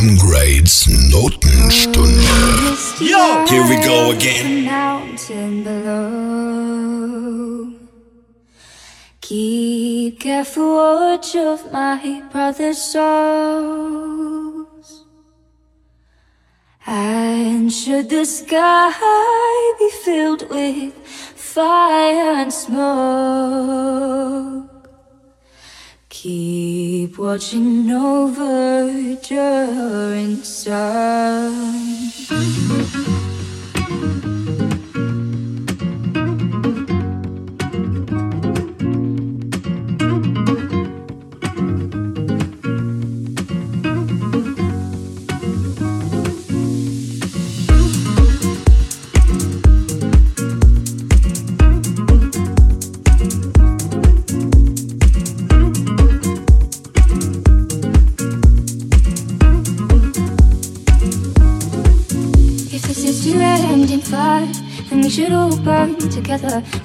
Sam Grade's Notenstunde. Yo, here we go again. Mountain below. Keep careful watch of my brother's souls. And should the sky be filled with fire and smoke, keep watching over Durin's son.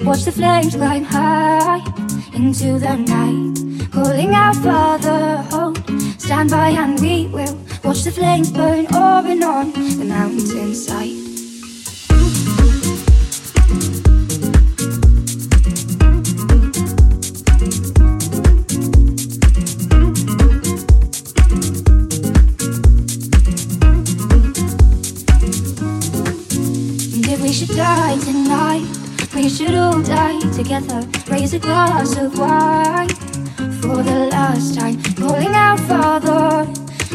Watch the flames climb high into the night, calling out Father, hold, stand by, and we will watch the flames burn over and on the mountainside. Together. Raise a glass of wine for the last time. Calling out, Father,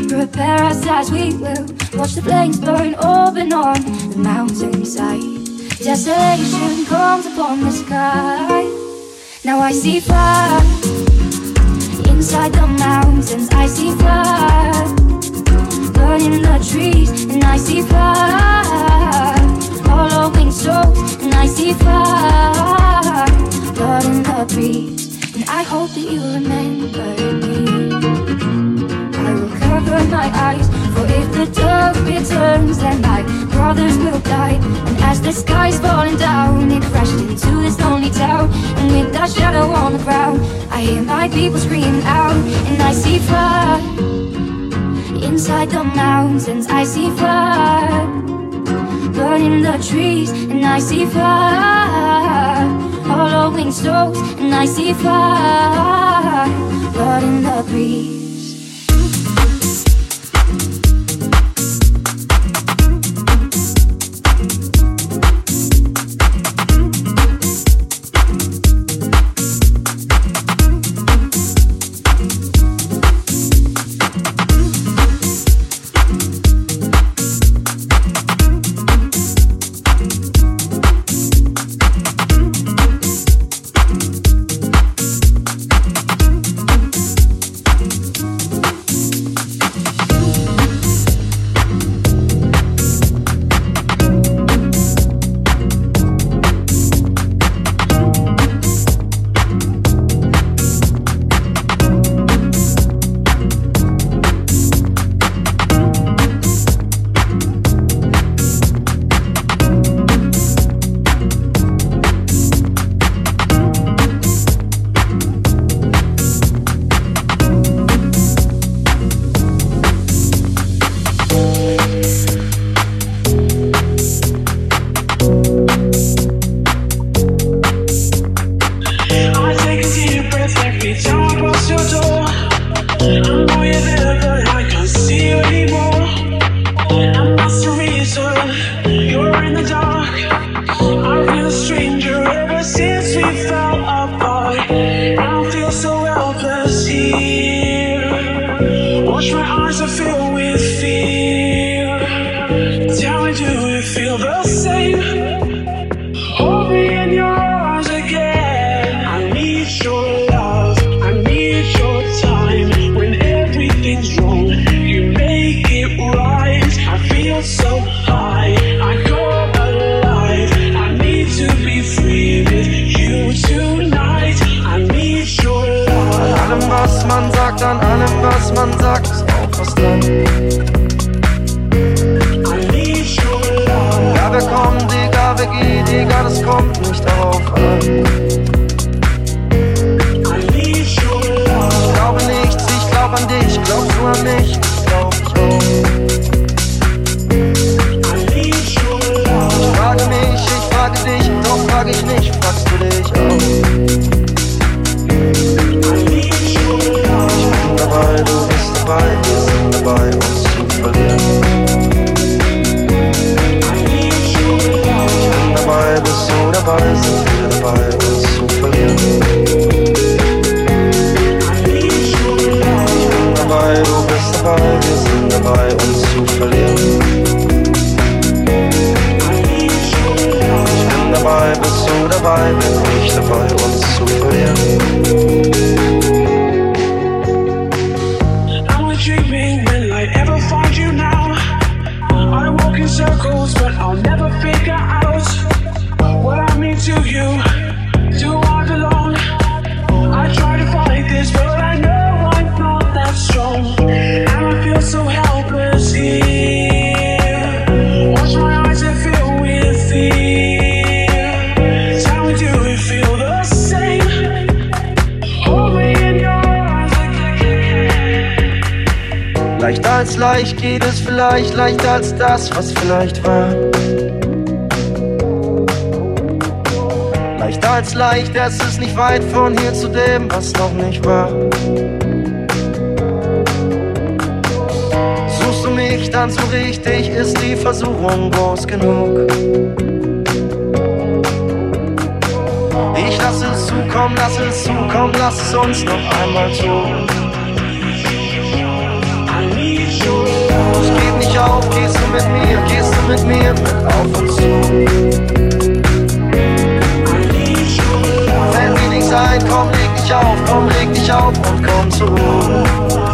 prepare us as we will. Watch the flames burn and on the mountainside. Desolation comes upon the sky. Now I see fire inside the mountains. I see fire burning the trees, and I see fire following souls, and I see fire burning the breeze. And I hope that you remember me. I will cover my eyes, for if the dark returns, then my brothers will die. And as the sky's falling down, it crashed into this lonely town. And with that shadow on the ground, I hear my people screaming out, and I see fire. Inside the mountains, I see fire burning the trees, and I see fire following souls, and I see fire burning the breeze. Vielleicht leichter als das, was vielleicht war. Leichter als leicht, es ist nicht weit von hier zu dem, was noch nicht war. Suchst du mich dann so richtig, ist die Versuchung groß genug. Ich lass es zukommen, lass es zukommen, lass es uns noch einmal tun. Es nicht auf, gehst du mit mir, gehst du mit mir auf und zu. Fällt mir nichts ein, komm, leg dich auf, komm, leg dich auf und komm zur Ruhe.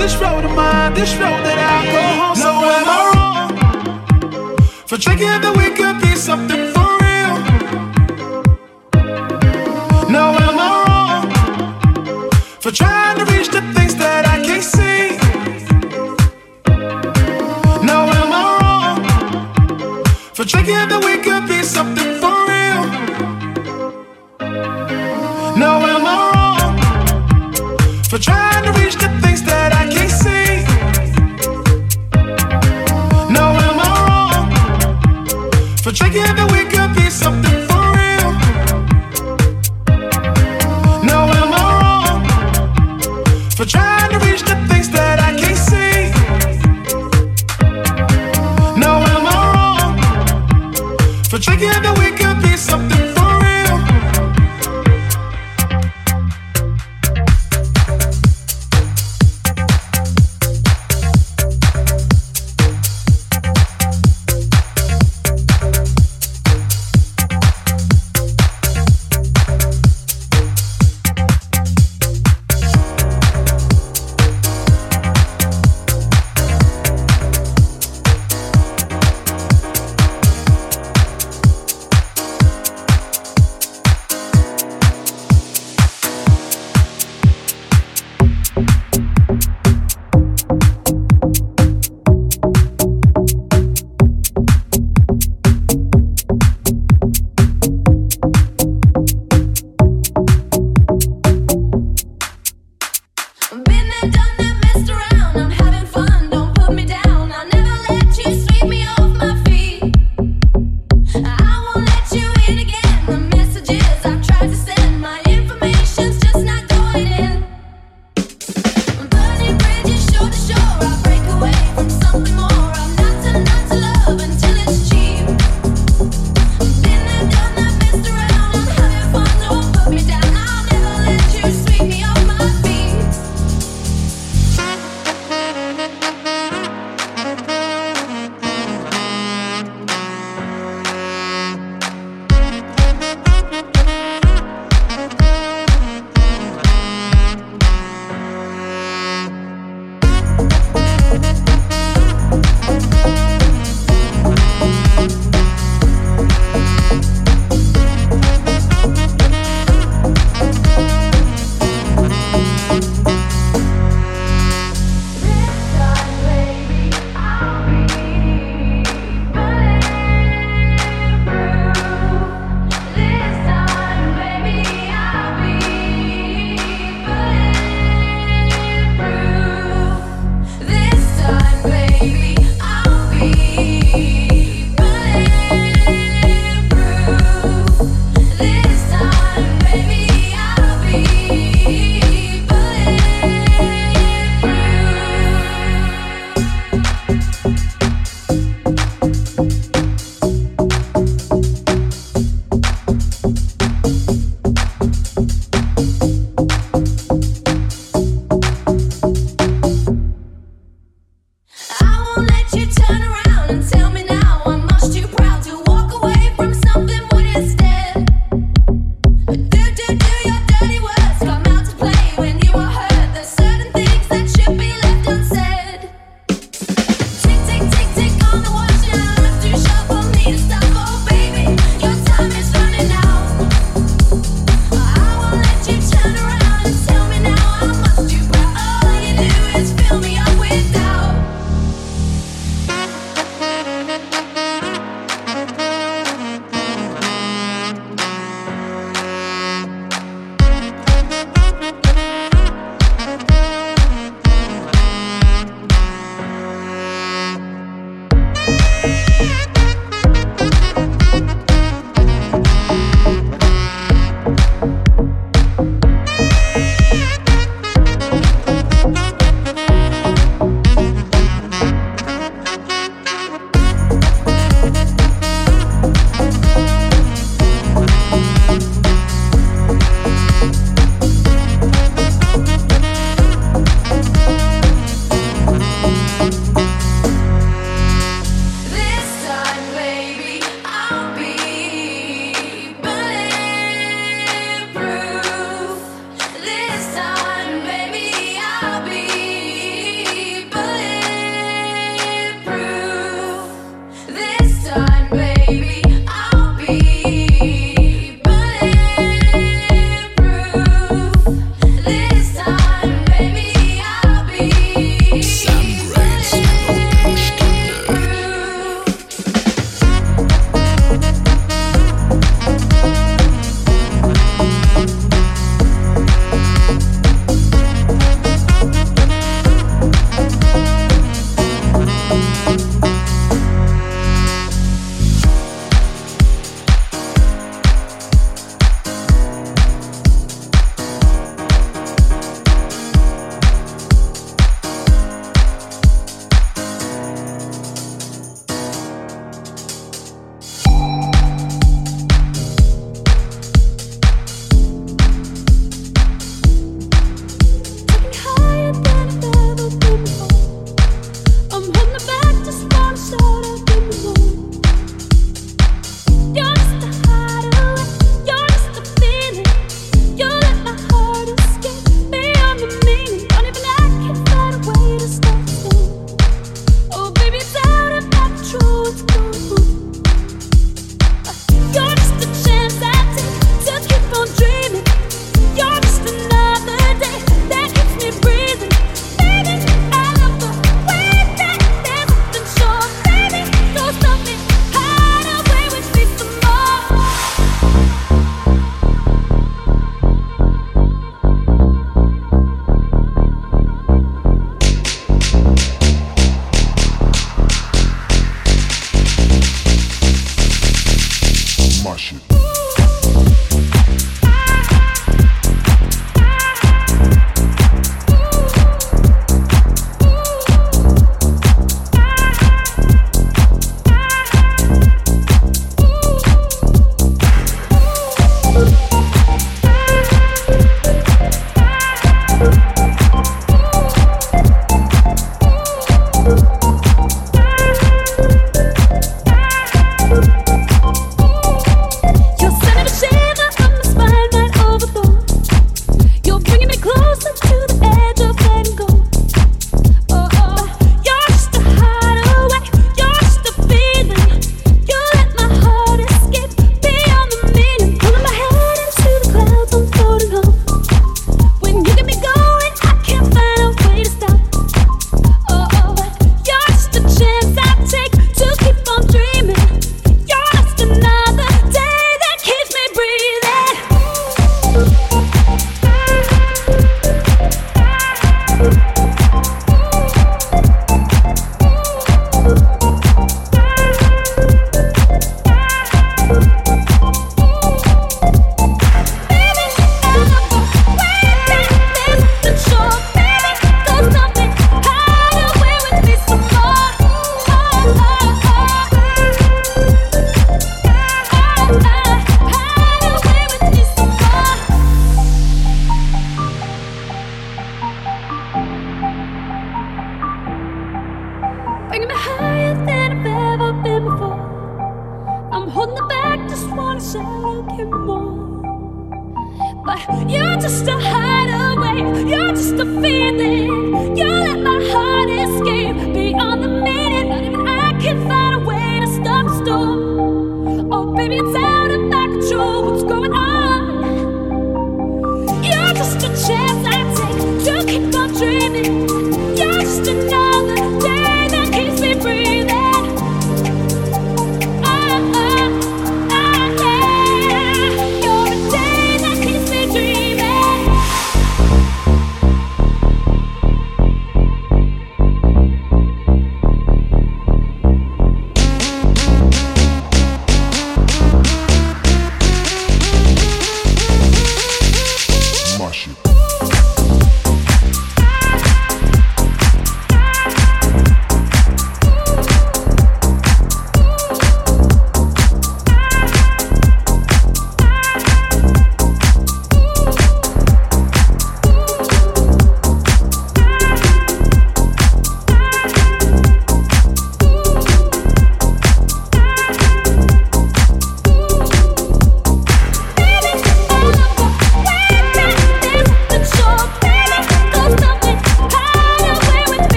this road of mine, this road that I go home. So am I wrong for thinking that we could be something for real? No, am I wrong for trying?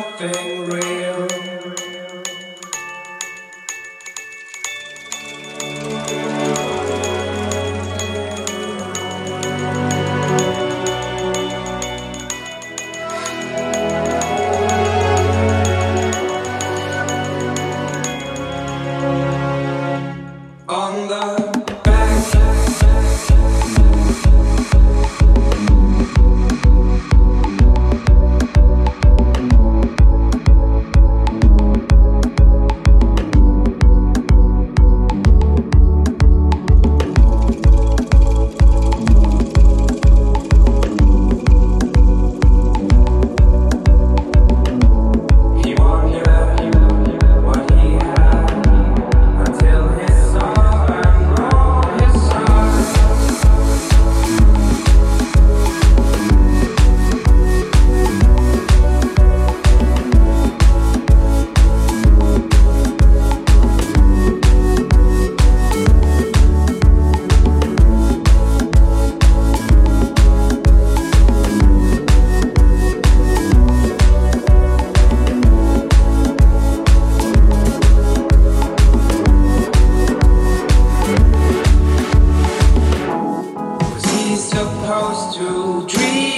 helping supposed to dream.